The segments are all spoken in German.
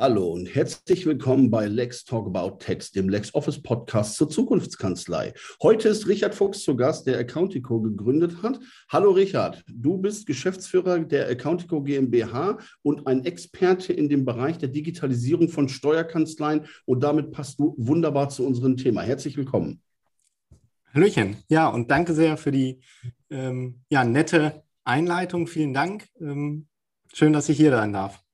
Hallo und herzlich willkommen bei Lex Talk About Text, dem LexOffice Podcast zur Zukunftskanzlei. Heute ist Richard Fuchs zu Gast, der Accountico gegründet hat. Hallo Richard, du bist Geschäftsführer der Accountico GmbH und ein Experte in dem Bereich der Digitalisierung von Steuerkanzleien und damit passt du wunderbar zu unserem Thema. Herzlich willkommen. Hallöchen, ja und danke sehr für die ähm, ja, nette Einleitung. Vielen Dank. Ähm, schön, dass ich hier sein darf.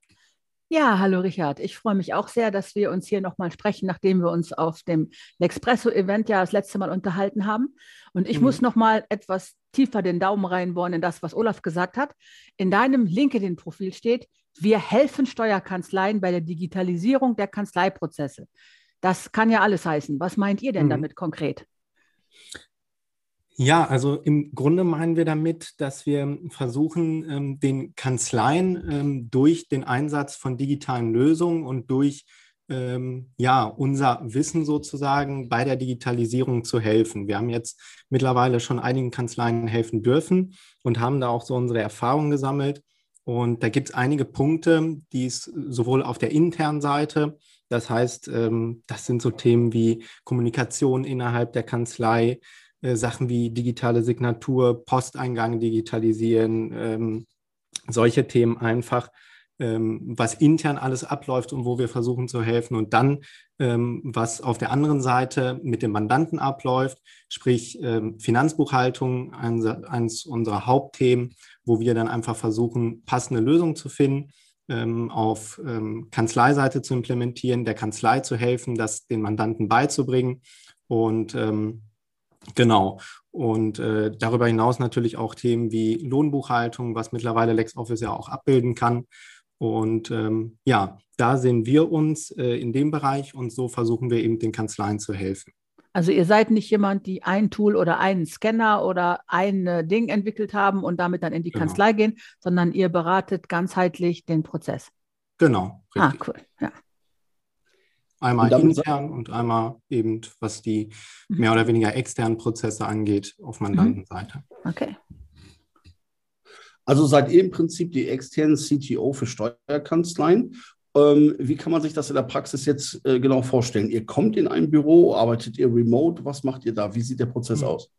Ja, hallo Richard. Ich freue mich auch sehr, dass wir uns hier nochmal sprechen, nachdem wir uns auf dem L'Expresso-Event ja das letzte Mal unterhalten haben. Und ich mhm. muss nochmal etwas tiefer den Daumen reinbohren in das, was Olaf gesagt hat. In deinem LinkedIn-Profil steht, wir helfen Steuerkanzleien bei der Digitalisierung der Kanzleiprozesse. Das kann ja alles heißen. Was meint ihr denn mhm. damit konkret? Ja, also im Grunde meinen wir damit, dass wir versuchen, ähm, den Kanzleien ähm, durch den Einsatz von digitalen Lösungen und durch ähm, ja, unser Wissen sozusagen bei der Digitalisierung zu helfen. Wir haben jetzt mittlerweile schon einigen Kanzleien helfen dürfen und haben da auch so unsere Erfahrungen gesammelt. Und da gibt es einige Punkte, die es sowohl auf der internen Seite, das heißt, das sind so Themen wie Kommunikation innerhalb der Kanzlei, äh, Sachen wie digitale Signatur, Posteingang digitalisieren, ähm, solche Themen einfach, ähm, was intern alles abläuft und wo wir versuchen zu helfen. Und dann, ähm, was auf der anderen Seite mit dem Mandanten abläuft, sprich ähm, Finanzbuchhaltung, eins, eines unserer Hauptthemen, wo wir dann einfach versuchen, passende Lösungen zu finden ähm, auf ähm, Kanzleiseite zu implementieren, der Kanzlei zu helfen, das den Mandanten beizubringen. Und ähm, Genau. Und äh, darüber hinaus natürlich auch Themen wie Lohnbuchhaltung, was mittlerweile LexOffice ja auch abbilden kann. Und ähm, ja, da sehen wir uns äh, in dem Bereich und so versuchen wir eben den Kanzleien zu helfen. Also ihr seid nicht jemand, die ein Tool oder einen Scanner oder ein äh, Ding entwickelt haben und damit dann in die genau. Kanzlei gehen, sondern ihr beratet ganzheitlich den Prozess. Genau. Ah, richtig. Ah, cool. Ja. Einmal und intern und einmal eben, was die mhm. mehr oder weniger externen Prozesse angeht, auf mhm. Mandantenseite. Okay. Also seid ihr im Prinzip die externen CTO für Steuerkanzleien. Ähm, wie kann man sich das in der Praxis jetzt äh, genau vorstellen? Ihr kommt in ein Büro, arbeitet ihr remote? Was macht ihr da? Wie sieht der Prozess mhm. aus?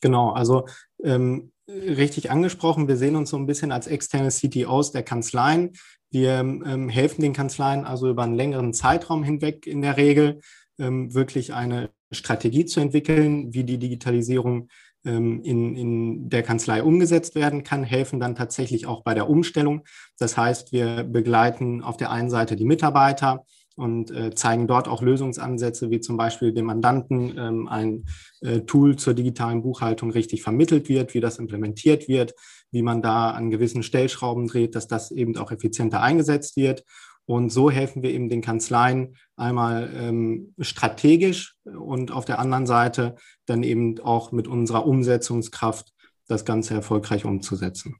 Genau, also ähm, richtig angesprochen, wir sehen uns so ein bisschen als externe CTOs der Kanzleien. Wir ähm, helfen den Kanzleien also über einen längeren Zeitraum hinweg in der Regel, ähm, wirklich eine Strategie zu entwickeln, wie die Digitalisierung ähm, in, in der Kanzlei umgesetzt werden kann, helfen dann tatsächlich auch bei der Umstellung. Das heißt, wir begleiten auf der einen Seite die Mitarbeiter, und äh, zeigen dort auch Lösungsansätze, wie zum Beispiel dem Mandanten ähm, ein äh, Tool zur digitalen Buchhaltung richtig vermittelt wird, wie das implementiert wird, wie man da an gewissen Stellschrauben dreht, dass das eben auch effizienter eingesetzt wird. Und so helfen wir eben den Kanzleien einmal ähm, strategisch und auf der anderen Seite dann eben auch mit unserer Umsetzungskraft das Ganze erfolgreich umzusetzen.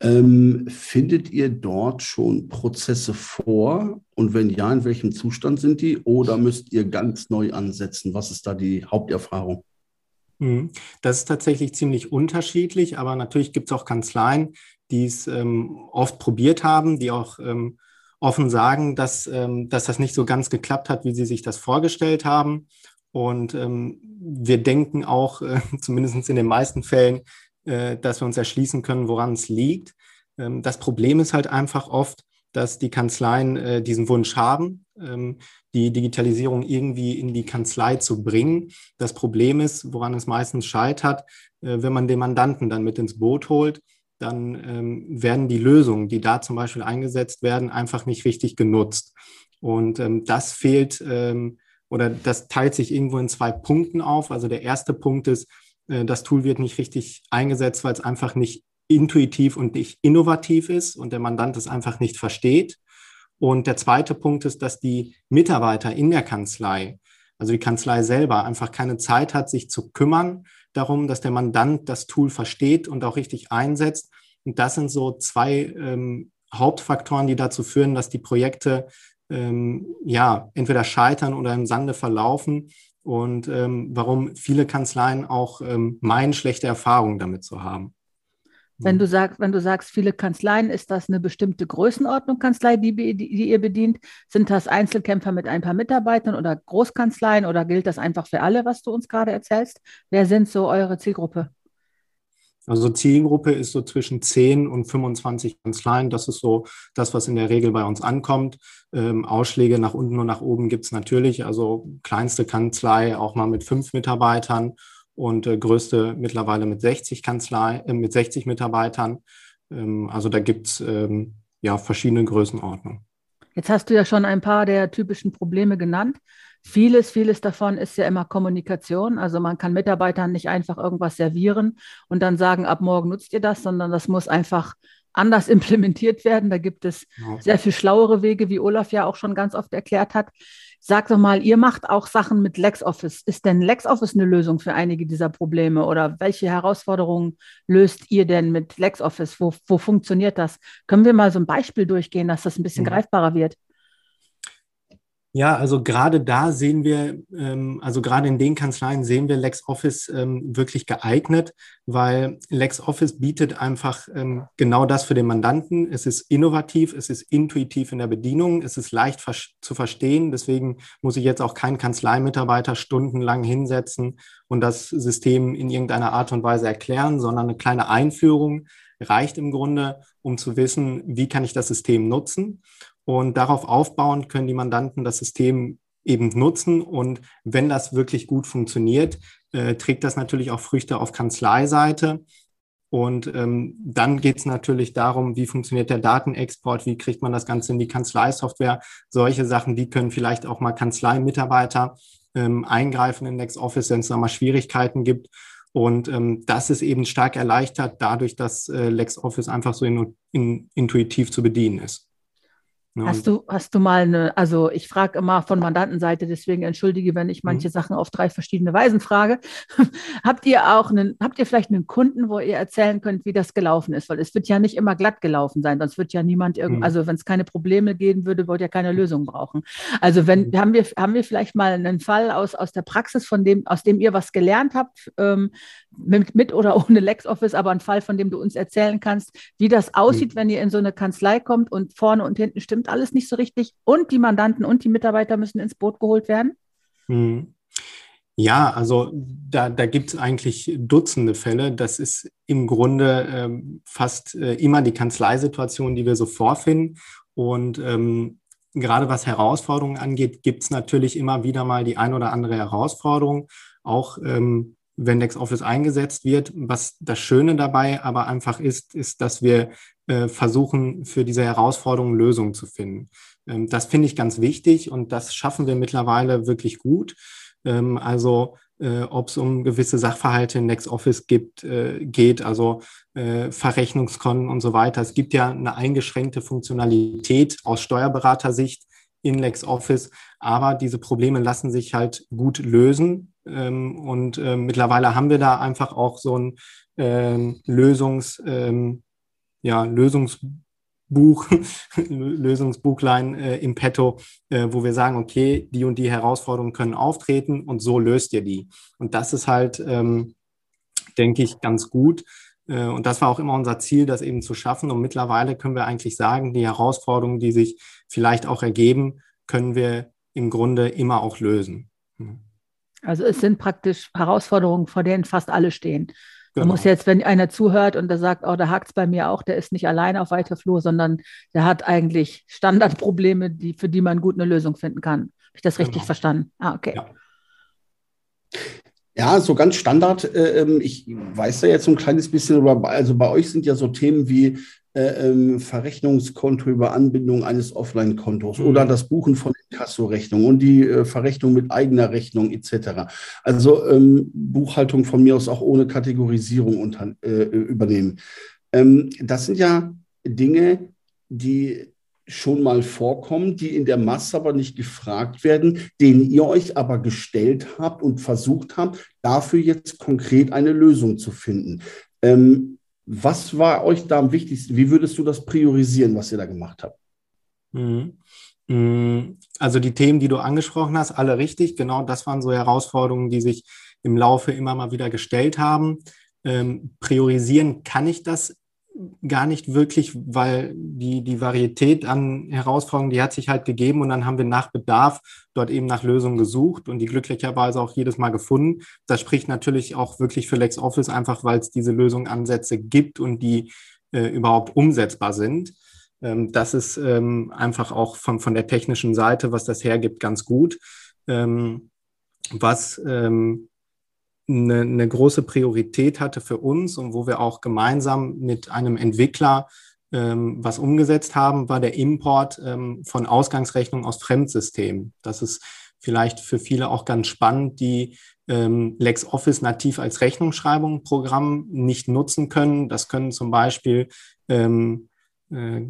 Ähm, findet ihr dort schon Prozesse vor? Und wenn ja, in welchem Zustand sind die? Oder müsst ihr ganz neu ansetzen? Was ist da die Haupterfahrung? Mhm. Das ist tatsächlich ziemlich unterschiedlich, aber natürlich gibt es auch Kanzleien, die es ähm, oft probiert haben, die auch ähm, offen sagen, dass, ähm, dass das nicht so ganz geklappt hat, wie sie sich das vorgestellt haben. Und ähm, wir denken auch, äh, zumindest in den meisten Fällen, äh, dass wir uns erschließen können, woran es liegt. Ähm, das Problem ist halt einfach oft, dass die Kanzleien äh, diesen Wunsch haben, ähm, die Digitalisierung irgendwie in die Kanzlei zu bringen. Das Problem ist, woran es meistens scheitert, äh, wenn man den Mandanten dann mit ins Boot holt, dann ähm, werden die Lösungen, die da zum Beispiel eingesetzt werden, einfach nicht richtig genutzt. Und das fehlt oder das teilt sich irgendwo in zwei Punkten auf. Also der erste Punkt ist, äh, das Tool wird nicht richtig eingesetzt, weil es einfach nicht intuitiv und nicht innovativ ist und der Mandant es einfach nicht versteht. Und der zweite Punkt ist, dass die Mitarbeiter in der Kanzlei, also die Kanzlei selber, einfach keine Zeit hat, sich zu kümmern darum, dass der Mandant das Tool versteht und auch richtig einsetzt. Und das sind so zwei ähm, Hauptfaktoren, die dazu führen, dass die Projekte ähm, ja, entweder scheitern oder im Sande verlaufen und ähm, warum viele Kanzleien auch ähm, meinen, schlechte Erfahrungen damit zu haben. Wenn du sagst, wenn du sagst, viele Kanzleien, ist das eine bestimmte Größenordnung Kanzlei, die, die, die, ihr bedient? Sind das Einzelkämpfer mit ein paar Mitarbeitern oder Großkanzleien oder gilt das einfach für alle, was du uns gerade erzählst? Wer sind so eure Zielgruppe? Also Zielgruppe ist so zwischen 10 und 25 Kanzleien. Das ist so das, was in der Regel bei uns ankommt. Ähm, Ausschläge nach unten und nach oben gibt es natürlich. Also kleinste Kanzlei auch mal mit fünf Mitarbeitern und äh, größte mittlerweile mit 60 Kanzlei, äh, mit 60 Mitarbeitern. Ähm, also da gibt es ähm, ja verschiedene Größenordnungen. Jetzt hast du ja schon ein paar der typischen Probleme genannt. Vieles, vieles davon ist ja immer Kommunikation. Also man kann Mitarbeitern nicht einfach irgendwas servieren und dann sagen, ab morgen nutzt ihr das, sondern das muss einfach anders implementiert werden. Da gibt es sehr viel schlauere Wege, wie Olaf ja auch schon ganz oft erklärt hat. Sag doch mal, ihr macht auch Sachen mit LexOffice. Ist denn LexOffice eine Lösung für einige dieser Probleme oder welche Herausforderungen löst ihr denn mit LexOffice? Wo, wo funktioniert das? Können wir mal so ein Beispiel durchgehen, dass das ein bisschen mhm. greifbarer wird? Ja, also gerade da sehen wir, ähm, also gerade in den Kanzleien sehen wir LexOffice ähm, wirklich geeignet, weil LexOffice bietet einfach ähm, genau das für den Mandanten. Es ist innovativ, es ist intuitiv in der Bedienung, es ist leicht ver zu verstehen. Deswegen muss ich jetzt auch keinen Kanzleimitarbeiter stundenlang hinsetzen und das System in irgendeiner Art und Weise erklären, sondern eine kleine Einführung reicht im Grunde, um zu wissen, wie kann ich das System nutzen. Und darauf aufbauend können die Mandanten das System eben nutzen. Und wenn das wirklich gut funktioniert, äh, trägt das natürlich auch Früchte auf Kanzleiseite. Und ähm, dann geht es natürlich darum, wie funktioniert der Datenexport, wie kriegt man das Ganze in die Kanzleisoftware. Solche Sachen, die können vielleicht auch mal Kanzleimitarbeiter ähm, eingreifen in LexOffice, wenn es da mal Schwierigkeiten gibt. Und ähm, das ist eben stark erleichtert dadurch, dass äh, LexOffice einfach so in, in, intuitiv zu bedienen ist. Ja, hast, du, hast du mal eine, also ich frage immer von Mandantenseite, deswegen entschuldige, wenn ich manche mhm. Sachen auf drei verschiedene Weisen frage. habt ihr auch einen, habt ihr vielleicht einen Kunden, wo ihr erzählen könnt, wie das gelaufen ist? Weil es wird ja nicht immer glatt gelaufen sein, sonst wird ja niemand irgend, mhm. also wenn es keine Probleme geben würde, wollt ihr keine Lösung brauchen. Also wenn, mhm. haben wir, haben wir vielleicht mal einen Fall aus, aus der Praxis, von dem, aus dem ihr was gelernt habt, ähm, mit, mit oder ohne LexOffice, aber ein Fall, von dem du uns erzählen kannst, wie das aussieht, wenn ihr in so eine Kanzlei kommt und vorne und hinten stimmt alles nicht so richtig und die Mandanten und die Mitarbeiter müssen ins Boot geholt werden? Mhm. Ja, also da, da gibt es eigentlich Dutzende Fälle. Das ist im Grunde ähm, fast äh, immer die Kanzleisituation, die wir so vorfinden. Und ähm, gerade was Herausforderungen angeht, gibt es natürlich immer wieder mal die ein oder andere Herausforderung. Auch ähm, wenn LexOffice eingesetzt wird. Was das Schöne dabei aber einfach ist, ist, dass wir äh, versuchen, für diese Herausforderungen Lösungen zu finden. Ähm, das finde ich ganz wichtig und das schaffen wir mittlerweile wirklich gut. Ähm, also äh, ob es um gewisse Sachverhalte in LexOffice gibt, äh, geht, also äh, Verrechnungskonten und so weiter. Es gibt ja eine eingeschränkte Funktionalität aus Steuerberatersicht in LexOffice, aber diese Probleme lassen sich halt gut lösen ähm, und mittlerweile haben wir da einfach auch so ein Lösungs, ja, Lösungsbuch, Lösungsbuchlein äh, im Petto, äh, wo wir sagen, okay, die und die Herausforderungen können auftreten und so löst ihr die. Und das ist halt, ähm, denke ich, ganz gut. Äh, und das war auch immer unser Ziel, das eben zu schaffen. Und mittlerweile können wir eigentlich sagen, die Herausforderungen, die sich vielleicht auch ergeben, können wir im Grunde immer auch lösen. Also es sind praktisch Herausforderungen, vor denen fast alle stehen. Genau. Man muss jetzt, wenn einer zuhört und der sagt, oh, da hakt es bei mir auch, der ist nicht alleine auf weiter Flur, sondern der hat eigentlich Standardprobleme, die, für die man gut eine Lösung finden kann. Habe ich das richtig genau. verstanden? Ah, okay. Ja. Ja, so ganz Standard. Äh, ähm, ich weiß da jetzt so ein kleines bisschen, aber also bei euch sind ja so Themen wie äh, ähm, Verrechnungskonto über Anbindung eines Offline-Kontos mhm. oder das Buchen von Kassorechnung und die äh, Verrechnung mit eigener Rechnung etc. Also ähm, Buchhaltung von mir aus auch ohne Kategorisierung unter, äh, übernehmen. Ähm, das sind ja Dinge, die schon mal vorkommen, die in der Masse aber nicht gefragt werden, denen ihr euch aber gestellt habt und versucht habt, dafür jetzt konkret eine Lösung zu finden. Ähm, was war euch da am wichtigsten? Wie würdest du das priorisieren, was ihr da gemacht habt? Mhm. Mm, also die Themen, die du angesprochen hast, alle richtig. Genau das waren so Herausforderungen, die sich im Laufe immer mal wieder gestellt haben. Ähm, priorisieren kann ich das gar nicht wirklich, weil die, die Varietät an Herausforderungen, die hat sich halt gegeben und dann haben wir nach Bedarf dort eben nach Lösungen gesucht und die glücklicherweise auch jedes Mal gefunden. Das spricht natürlich auch wirklich für LexOffice einfach, weil es diese Lösungsansätze gibt und die äh, überhaupt umsetzbar sind. Ähm, das ist ähm, einfach auch von, von der technischen Seite, was das hergibt, ganz gut. Ähm, was ähm, eine, eine große Priorität hatte für uns und wo wir auch gemeinsam mit einem Entwickler ähm, was umgesetzt haben, war der Import ähm, von Ausgangsrechnungen aus Fremdsystemen. Das ist vielleicht für viele auch ganz spannend, die ähm, LexOffice nativ als Rechnungsschreibung Programm nicht nutzen können. Das können zum Beispiel ähm, äh,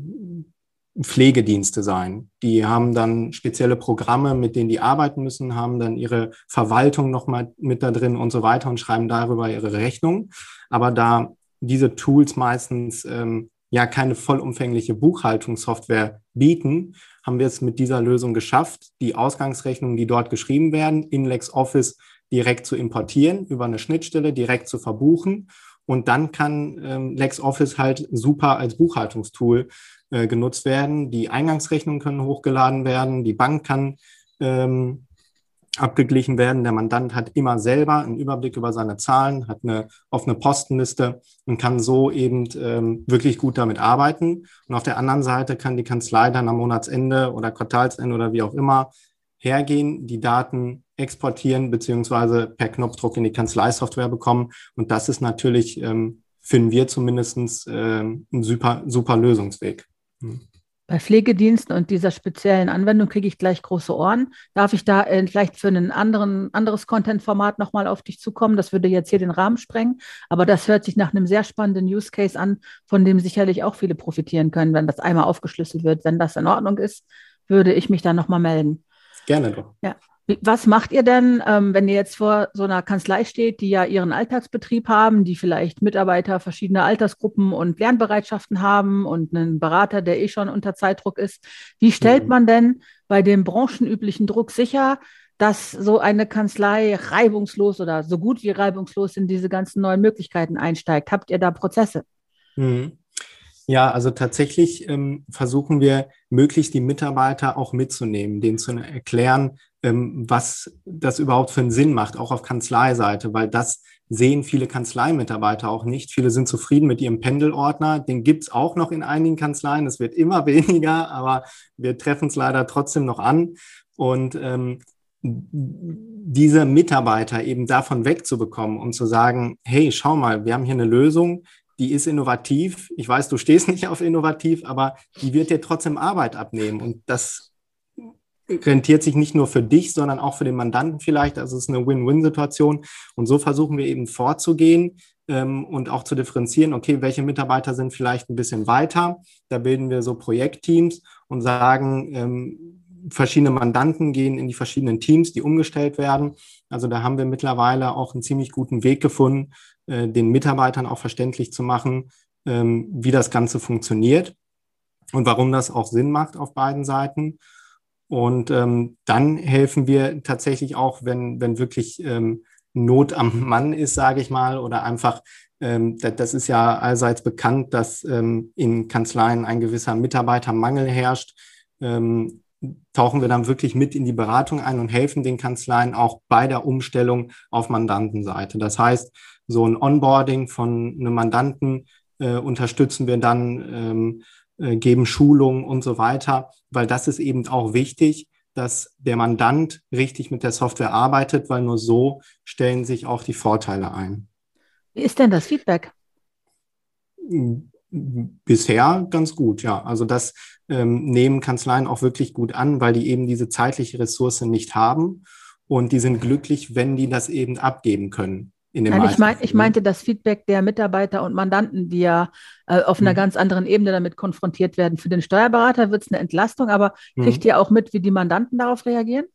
Pflegedienste sein. Die haben dann spezielle Programme, mit denen die arbeiten müssen, haben dann ihre Verwaltung nochmal mit da drin und so weiter und schreiben darüber ihre Rechnung. Aber da diese Tools meistens ähm, ja keine vollumfängliche Buchhaltungssoftware bieten, haben wir es mit dieser Lösung geschafft, die Ausgangsrechnungen, die dort geschrieben werden, in LexOffice direkt zu importieren, über eine Schnittstelle direkt zu verbuchen. Und dann kann ähm, LexOffice halt super als Buchhaltungstool äh, genutzt werden. Die Eingangsrechnungen können hochgeladen werden, die Bank kann ähm, abgeglichen werden. Der Mandant hat immer selber einen Überblick über seine Zahlen, hat eine offene Postenliste und kann so eben ähm, wirklich gut damit arbeiten. Und auf der anderen Seite kann die Kanzlei dann am Monatsende oder Quartalsende oder wie auch immer hergehen, die Daten exportieren beziehungsweise per Knopfdruck in die Kanzleisoftware bekommen. Und das ist natürlich, ähm, finden wir zumindest, ähm, ein super, super Lösungsweg. Bei Pflegediensten und dieser speziellen Anwendung kriege ich gleich große Ohren. Darf ich da äh, vielleicht für ein anderen, anderes Content-Format nochmal auf dich zukommen? Das würde jetzt hier den Rahmen sprengen. Aber das hört sich nach einem sehr spannenden Use Case an, von dem sicherlich auch viele profitieren können, wenn das einmal aufgeschlüsselt wird. Wenn das in Ordnung ist, würde ich mich dann nochmal melden. Gerne doch. Ja. Was macht ihr denn, ähm, wenn ihr jetzt vor so einer Kanzlei steht, die ja ihren Alltagsbetrieb haben, die vielleicht Mitarbeiter verschiedener Altersgruppen und Lernbereitschaften haben und einen Berater, der eh schon unter Zeitdruck ist? Wie stellt mhm. man denn bei dem branchenüblichen Druck sicher, dass so eine Kanzlei reibungslos oder so gut wie reibungslos in diese ganzen neuen Möglichkeiten einsteigt? Habt ihr da Prozesse? Mhm. Ja, also tatsächlich ähm, versuchen wir möglichst die Mitarbeiter auch mitzunehmen, denen zu erklären, was das überhaupt für einen Sinn macht, auch auf Kanzleiseite, weil das sehen viele Kanzleimitarbeiter auch nicht. Viele sind zufrieden mit ihrem Pendelordner. Den gibt's auch noch in einigen Kanzleien. Es wird immer weniger, aber wir treffen es leider trotzdem noch an. Und ähm, diese Mitarbeiter eben davon wegzubekommen und zu sagen, hey, schau mal, wir haben hier eine Lösung, die ist innovativ. Ich weiß, du stehst nicht auf innovativ, aber die wird dir trotzdem Arbeit abnehmen. Und das rentiert sich nicht nur für dich, sondern auch für den Mandanten vielleicht. Also es ist eine Win-Win-Situation. Und so versuchen wir eben vorzugehen ähm, und auch zu differenzieren, okay, welche Mitarbeiter sind vielleicht ein bisschen weiter. Da bilden wir so Projektteams und sagen, ähm, verschiedene Mandanten gehen in die verschiedenen Teams, die umgestellt werden. Also da haben wir mittlerweile auch einen ziemlich guten Weg gefunden, äh, den Mitarbeitern auch verständlich zu machen, ähm, wie das Ganze funktioniert und warum das auch Sinn macht auf beiden Seiten. Und ähm, dann helfen wir tatsächlich auch, wenn, wenn wirklich ähm, Not am Mann ist, sage ich mal, oder einfach, ähm, das, das, ist ja allseits bekannt, dass ähm, in Kanzleien ein gewisser Mitarbeitermangel herrscht. Ähm, tauchen wir dann wirklich mit in die Beratung ein und helfen den Kanzleien auch bei der Umstellung auf Mandantenseite. Das heißt, so ein Onboarding von einem Mandanten äh, unterstützen wir dann, ähm, äh, geben Schulungen und so weiter, weil das ist eben auch wichtig, dass der Mandant richtig mit der Software arbeitet, weil nur so stellen sich auch die Vorteile ein. Wie ist denn das Feedback? Bisher ganz gut, ja. Also das ähm, nehmen Kanzleien auch wirklich gut an, weil die eben diese zeitliche Ressource nicht haben und die sind glücklich, wenn die das eben abgeben können. In Nein, ich, mein, ich, meinte das Feedback der Mitarbeiter und Mandanten, die ja äh, auf einer hm. ganz anderen Ebene damit konfrontiert werden. Für den Steuerberater wird es eine Entlastung, aber hm. kriegt ihr auch mit, wie die Mandanten darauf reagieren?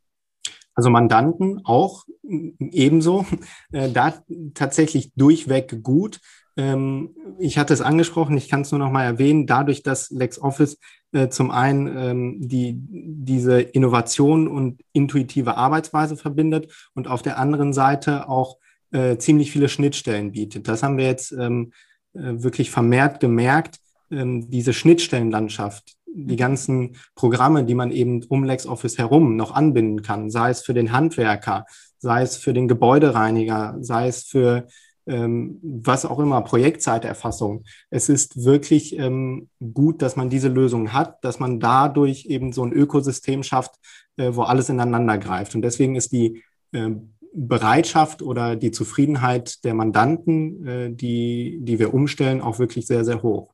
Also Mandanten auch ebenso, äh, da tatsächlich durchweg gut. Ähm, ich hatte es angesprochen, ich kann es nur noch mal erwähnen, dadurch, dass LexOffice äh, zum einen ähm, die, diese Innovation und intuitive Arbeitsweise verbindet und auf der anderen Seite auch äh, ziemlich viele Schnittstellen bietet. Das haben wir jetzt ähm, äh, wirklich vermehrt gemerkt, ähm, diese Schnittstellenlandschaft, die ganzen Programme, die man eben um LexOffice herum noch anbinden kann, sei es für den Handwerker, sei es für den Gebäudereiniger, sei es für ähm, was auch immer, Projektzeiterfassung. Es ist wirklich ähm, gut, dass man diese Lösung hat, dass man dadurch eben so ein Ökosystem schafft, äh, wo alles ineinander greift. Und deswegen ist die äh, Bereitschaft oder die Zufriedenheit der Mandanten, äh, die, die wir umstellen, auch wirklich sehr, sehr hoch.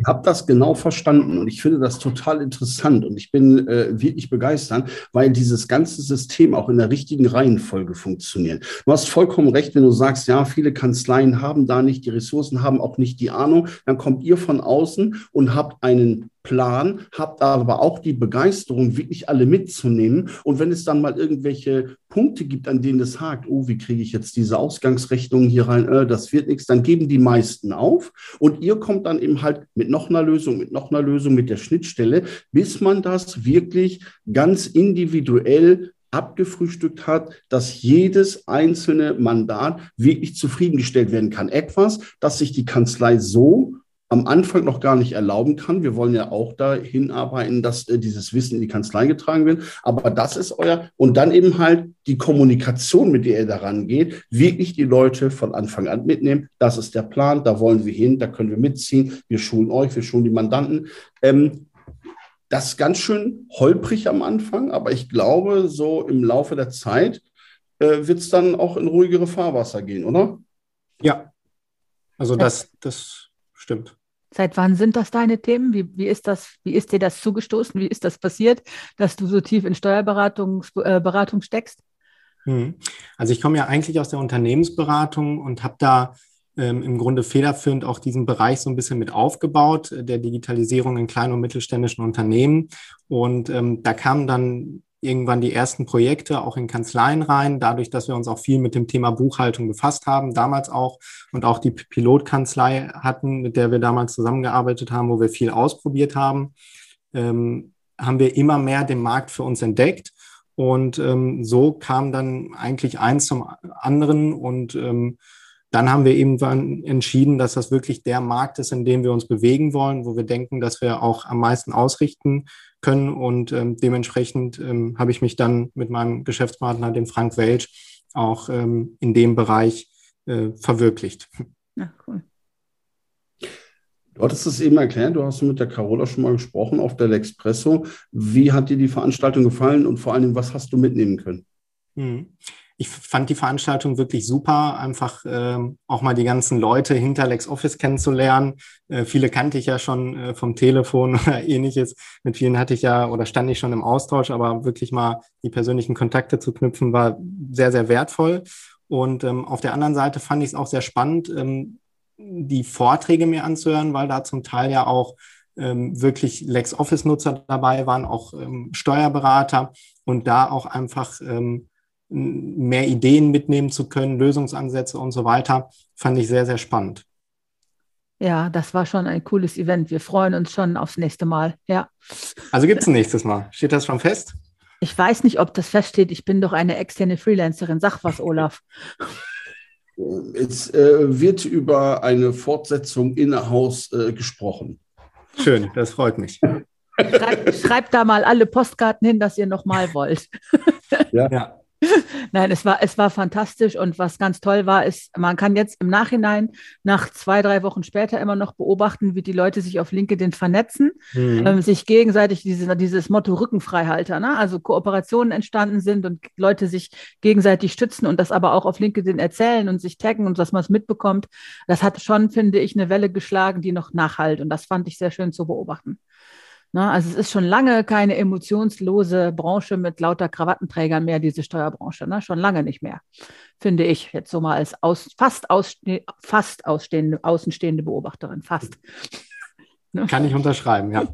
Ich habe das genau verstanden und ich finde das total interessant und ich bin äh, wirklich begeistert, weil dieses ganze System auch in der richtigen Reihenfolge funktioniert. Du hast vollkommen recht, wenn du sagst, ja, viele Kanzleien haben da nicht die Ressourcen, haben auch nicht die Ahnung. Dann kommt ihr von außen und habt einen Plan, habt aber auch die Begeisterung, wirklich alle mitzunehmen. Und wenn es dann mal irgendwelche Punkte gibt, an denen es hakt, oh, wie kriege ich jetzt diese Ausgangsrechnung hier rein, äh, das wird nichts, dann geben die meisten auf. Und ihr kommt dann eben halt mit noch einer Lösung, mit noch einer Lösung, mit der Schnittstelle, bis man das wirklich ganz individuell abgefrühstückt hat, dass jedes einzelne Mandat wirklich zufriedengestellt werden kann. Etwas, das sich die Kanzlei so am Anfang noch gar nicht erlauben kann. Wir wollen ja auch dahin arbeiten, dass äh, dieses Wissen in die Kanzlei getragen wird. Aber das ist euer, und dann eben halt die Kommunikation, mit der ihr daran geht, wirklich die Leute von Anfang an mitnehmen. Das ist der Plan, da wollen wir hin, da können wir mitziehen. Wir schulen euch, wir schulen die Mandanten. Ähm, das ist ganz schön holprig am Anfang, aber ich glaube, so im Laufe der Zeit äh, wird es dann auch in ruhigere Fahrwasser gehen, oder? Ja, also das, das stimmt. Seit wann sind das deine Themen? Wie, wie, ist das, wie ist dir das zugestoßen? Wie ist das passiert, dass du so tief in Steuerberatung äh, Beratung steckst? Hm. Also ich komme ja eigentlich aus der Unternehmensberatung und habe da ähm, im Grunde federführend auch diesen Bereich so ein bisschen mit aufgebaut, äh, der Digitalisierung in kleinen und mittelständischen Unternehmen. Und ähm, da kamen dann irgendwann die ersten Projekte auch in Kanzleien rein, dadurch, dass wir uns auch viel mit dem Thema Buchhaltung befasst haben, damals auch. Und auch die Pilotkanzlei hatten, mit der wir damals zusammengearbeitet haben, wo wir viel ausprobiert haben, ähm, haben wir immer mehr den Markt für uns entdeckt. Und ähm, so kam dann eigentlich eins zum anderen. Und ähm, dann haben wir irgendwann entschieden, dass das wirklich der Markt ist, in dem wir uns bewegen wollen, wo wir denken, dass wir auch am meisten ausrichten können. Und ähm, dementsprechend ähm, habe ich mich dann mit meinem Geschäftspartner, dem Frank Welch, auch ähm, in dem Bereich äh, verwirklicht. Ja, cool. Du hattest es eben erklärt, du hast mit der Carola schon mal gesprochen auf der L'Expresso. Wie hat dir die Veranstaltung gefallen und vor allem, was hast du mitnehmen können? Ich fand die Veranstaltung wirklich super, einfach äh, auch mal die ganzen Leute hinter LexOffice kennenzulernen. Äh, viele kannte ich ja schon äh, vom Telefon oder ähnliches. Mit vielen hatte ich ja oder stand ich schon im Austausch, aber wirklich mal die persönlichen Kontakte zu knüpfen, war sehr, sehr wertvoll. Und ähm, auf der anderen Seite fand ich es auch sehr spannend, ähm, die Vorträge mir anzuhören, weil da zum Teil ja auch ähm, wirklich LexOffice-Nutzer dabei waren, auch ähm, Steuerberater und da auch einfach ähm, mehr Ideen mitnehmen zu können, Lösungsansätze und so weiter, fand ich sehr, sehr spannend. Ja, das war schon ein cooles Event. Wir freuen uns schon aufs nächste Mal. Ja. Also gibt es ein nächstes Mal. Steht das schon fest? Ich weiß nicht, ob das feststeht. Ich bin doch eine externe Freelancerin. Sag was, Olaf. Es äh, wird über eine Fortsetzung in-house äh, gesprochen. Schön, das freut mich. Schreibt, schreibt da mal alle Postkarten hin, dass ihr nochmal wollt. Ja. ja. Nein, es war, es war fantastisch und was ganz toll war, ist, man kann jetzt im Nachhinein, nach zwei, drei Wochen später immer noch beobachten, wie die Leute sich auf LinkedIn vernetzen, mhm. ähm, sich gegenseitig diese, dieses Motto Rückenfreihalter, ne? also Kooperationen entstanden sind und Leute sich gegenseitig stützen und das aber auch auf LinkedIn erzählen und sich taggen und dass man es mitbekommt. Das hat schon, finde ich, eine Welle geschlagen, die noch nachhalt und das fand ich sehr schön zu beobachten. Ne? Also es ist schon lange keine emotionslose Branche mit lauter Krawattenträgern mehr, diese Steuerbranche. Ne? Schon lange nicht mehr, finde ich. Jetzt so mal als aus, fast, ausste fast ausstehende, außenstehende Beobachterin. Fast. ne? Kann ich unterschreiben, ja.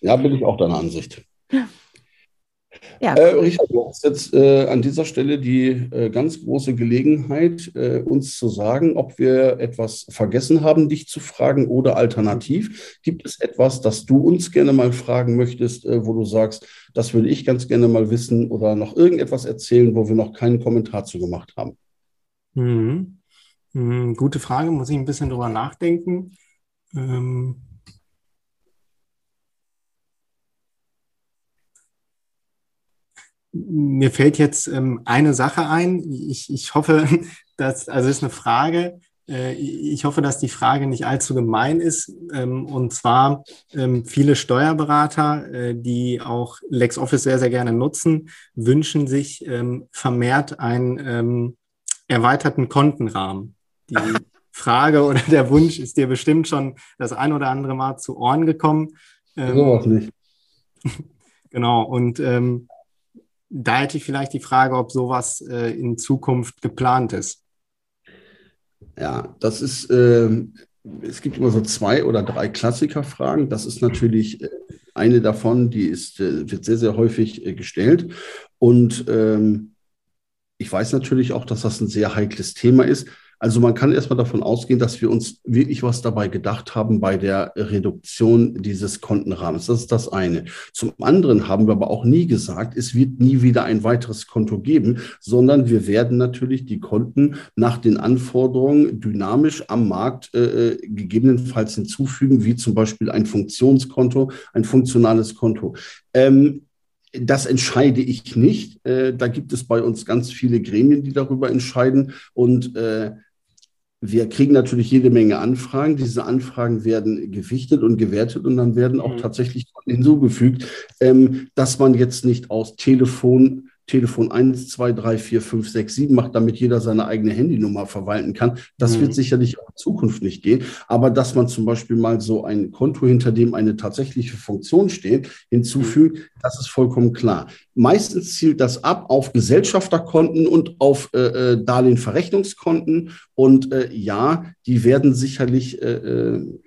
Ja, bin ich auch deiner Ansicht. Ja, äh, Richard, du hast jetzt äh, an dieser Stelle die äh, ganz große Gelegenheit, äh, uns zu sagen, ob wir etwas vergessen haben, dich zu fragen oder alternativ. Gibt es etwas, das du uns gerne mal fragen möchtest, äh, wo du sagst, das würde ich ganz gerne mal wissen oder noch irgendetwas erzählen, wo wir noch keinen Kommentar zu gemacht haben? Mhm. Mhm, gute Frage, muss ich ein bisschen drüber nachdenken. Ähm mir fällt jetzt ähm, eine Sache ein. Ich, ich hoffe, dass, also ist eine Frage. Äh, ich hoffe, dass die Frage nicht allzu gemein ist. Ähm, und zwar ähm, viele Steuerberater, äh, die auch LexOffice sehr, sehr gerne nutzen, wünschen sich ähm, vermehrt einen ähm, erweiterten Kontenrahmen. Die Frage oder der Wunsch ist dir bestimmt schon das ein oder andere Mal zu Ohren gekommen. Ähm, so auch nicht. Genau. Und ähm, da hätte ich vielleicht die Frage, ob sowas äh, in Zukunft geplant ist. Ja, das ist, äh, es gibt immer so zwei oder drei Klassikerfragen. Das ist natürlich äh, eine davon, die ist, äh, wird sehr, sehr häufig äh, gestellt. Und ähm, ich weiß natürlich auch, dass das ein sehr heikles Thema ist. Also man kann erstmal davon ausgehen, dass wir uns wirklich was dabei gedacht haben bei der Reduktion dieses Kontenrahmens. Das ist das eine. Zum anderen haben wir aber auch nie gesagt, es wird nie wieder ein weiteres Konto geben, sondern wir werden natürlich die Konten nach den Anforderungen dynamisch am Markt äh, äh gegebenenfalls hinzufügen, wie zum Beispiel ein Funktionskonto, ein funktionales Konto. Ähm, das entscheide ich nicht. Äh, da gibt es bei uns ganz viele Gremien, die darüber entscheiden. Und äh, wir kriegen natürlich jede Menge Anfragen. Diese Anfragen werden gewichtet und gewertet und dann werden auch mhm. tatsächlich hinzugefügt, ähm, dass man jetzt nicht aus Telefon Telefon 1, 2, 3, 4, 5, 6, 7 macht, damit jeder seine eigene Handynummer verwalten kann. Das mhm. wird sicherlich auch in Zukunft nicht gehen. Aber dass man zum Beispiel mal so ein Konto, hinter dem eine tatsächliche Funktion steht, hinzufügt, mhm. das ist vollkommen klar. Meistens zielt das ab auf Gesellschafterkonten und auf äh, äh Darlehenverrechnungskonten. Und äh, ja, die werden sicherlich äh, äh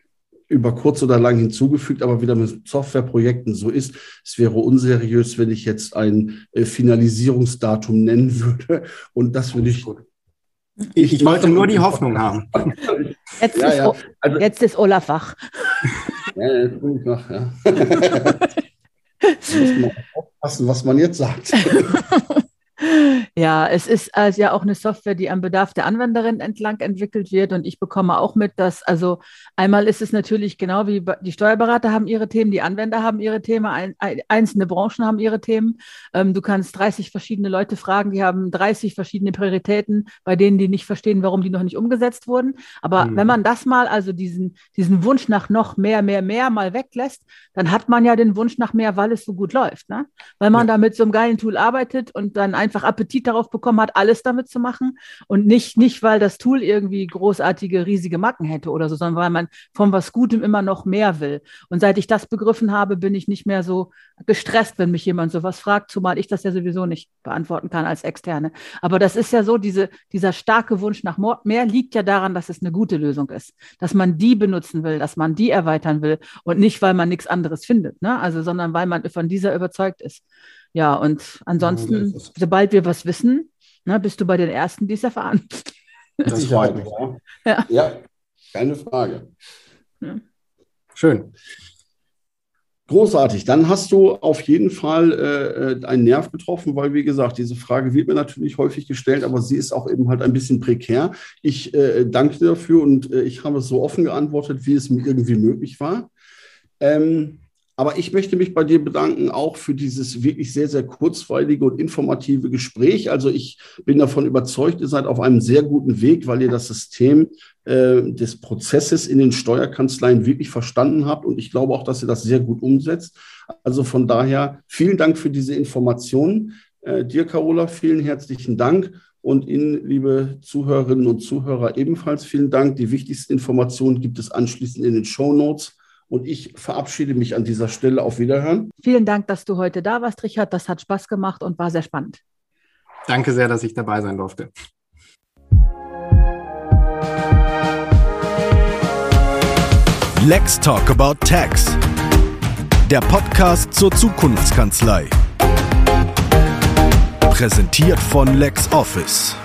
über kurz oder lang hinzugefügt, aber wieder mit Softwareprojekten so ist. Es wäre unseriös, wenn ich jetzt ein äh, Finalisierungsdatum nennen würde. Und das würde ich. Ich, ich wollte nur die Hoffnung haben. Jetzt, ja, ist, ja. Also, jetzt ist Olaf wach. Ja, jetzt bin ich wach, ja. muss man aufpassen, was man jetzt sagt. Ja, es ist also ja auch eine Software, die am Bedarf der Anwenderin entlang entwickelt wird. Und ich bekomme auch mit, dass, also einmal ist es natürlich genau wie die Steuerberater haben ihre Themen, die Anwender haben ihre Themen, ein, ein, einzelne Branchen haben ihre Themen. Ähm, du kannst 30 verschiedene Leute fragen, die haben 30 verschiedene Prioritäten, bei denen die nicht verstehen, warum die noch nicht umgesetzt wurden. Aber mhm. wenn man das mal, also diesen, diesen Wunsch nach noch mehr, mehr, mehr mal weglässt, dann hat man ja den Wunsch nach mehr, weil es so gut läuft. Ne? Weil man ja. da mit so einem geilen Tool arbeitet und dann einfach Appetit darauf bekommen hat, alles damit zu machen. Und nicht, nicht, weil das Tool irgendwie großartige, riesige Macken hätte oder so, sondern weil man von was Gutem immer noch mehr will. Und seit ich das begriffen habe, bin ich nicht mehr so gestresst, wenn mich jemand sowas fragt, zumal ich das ja sowieso nicht beantworten kann als Externe. Aber das ist ja so, diese, dieser starke Wunsch nach mehr liegt ja daran, dass es eine gute Lösung ist, dass man die benutzen will, dass man die erweitern will und nicht, weil man nichts anderes findet, ne? also, sondern weil man von dieser überzeugt ist. Ja, und ansonsten, ja, sobald wir was wissen, ne, bist du bei den Ersten, die es erfahren. Das freut mich. Ja. ja, keine Frage. Ja. Schön. Großartig. Dann hast du auf jeden Fall äh, äh, einen Nerv getroffen, weil, wie gesagt, diese Frage wird mir natürlich häufig gestellt, aber sie ist auch eben halt ein bisschen prekär. Ich äh, danke dir dafür und äh, ich habe es so offen geantwortet, wie es mir irgendwie möglich war. Ähm, aber ich möchte mich bei dir bedanken, auch für dieses wirklich sehr, sehr kurzweilige und informative Gespräch. Also ich bin davon überzeugt, ihr seid auf einem sehr guten Weg, weil ihr das System äh, des Prozesses in den Steuerkanzleien wirklich verstanden habt. Und ich glaube auch, dass ihr das sehr gut umsetzt. Also von daher vielen Dank für diese Informationen. Äh, dir, Carola, vielen herzlichen Dank. Und Ihnen, liebe Zuhörerinnen und Zuhörer, ebenfalls vielen Dank. Die wichtigsten Informationen gibt es anschließend in den Show Notes. Und ich verabschiede mich an dieser Stelle. Auf Wiederhören. Vielen Dank, dass du heute da warst, Richard. Das hat Spaß gemacht und war sehr spannend. Danke sehr, dass ich dabei sein durfte. Let's Talk About Tax. Der Podcast zur Zukunftskanzlei. Präsentiert von LexOffice.